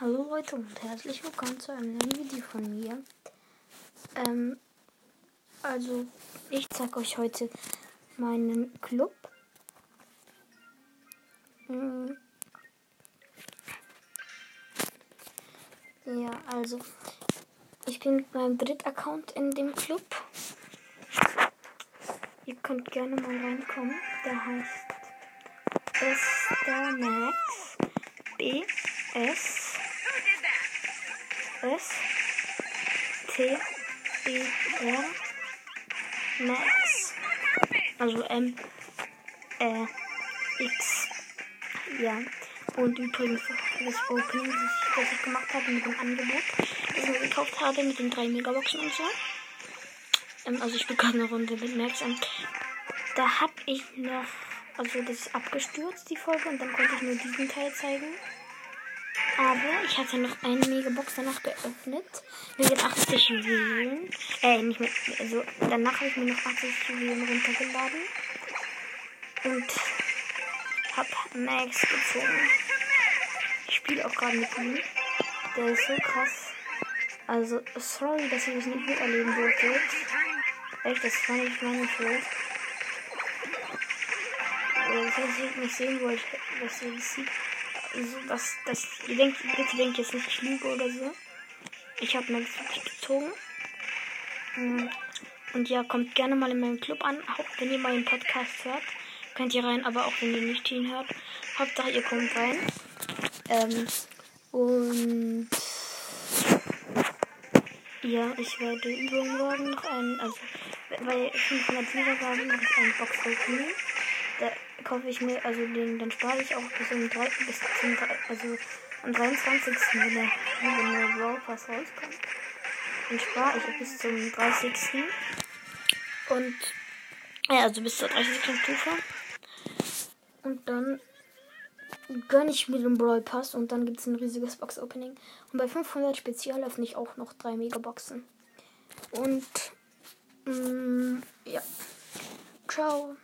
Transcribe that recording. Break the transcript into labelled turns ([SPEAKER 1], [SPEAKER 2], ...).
[SPEAKER 1] Hallo Leute und herzlich willkommen zu einem neuen Video von mir. Ähm, also ich zeige euch heute meinen Club. Hm. Ja, also ich bin mit meinem Dritt-Account in dem Club. Ihr könnt gerne mal reinkommen. Der heißt Esther Max B S S T E R Max. Also M äh, X. Ja. Und übrigens das Opening, das ich, gemacht habe mit dem Angebot, das ich gekauft habe mit den drei Megaboxen und so. Ähm, also ich spiele gerade eine Runde mit Max an. Da habe ich noch, also das ist abgestürzt, die Folge, und dann konnte ich nur diesen Teil zeigen. Aber ich hatte noch eine Megabox danach geöffnet. Mit den 80 Juwelen. Äh, nicht mehr. Also danach habe ich mir noch 80 Juwelen runtergeladen. Und hab Max gezogen. Ich spiele auch gerade mit ihm. Der ist so krass. Also, sorry, dass ich das nicht miterleben durfte. Echt, das war nicht meine Schuld. Das heißt, ich nicht sehen wollte, was ihr das also das, das, ihr denkt, bitte denkt jetzt nicht, ich lüge oder so. Ich habe Max wirklich gezogen. Hm. Und ja, kommt gerne mal in meinen Club an. Auch wenn ihr meinen Podcast hört, könnt ihr rein, aber auch wenn ihr nicht ihn hört. Hauptsache ihr kommt rein. Ähm, und ja, ich werde übermorgen noch einen, also bei 500 Wiedergaben noch einen Box opening Da kaufe ich mir, also den, dann spare ich auch bis zum 3, bis zum 3, also am 23. wenn der neue Brawl Pass rauskommt. Dann spare ich bis zum 30. Und ja, also bis zur 30. Stufe. Und dann gönne ich mir den Brawl Pass und dann gibt es ein riesiges Box Opening. Und bei 500 Spezial öffne ich auch noch drei Megaboxen. Und mh, mm, ja. Ciao.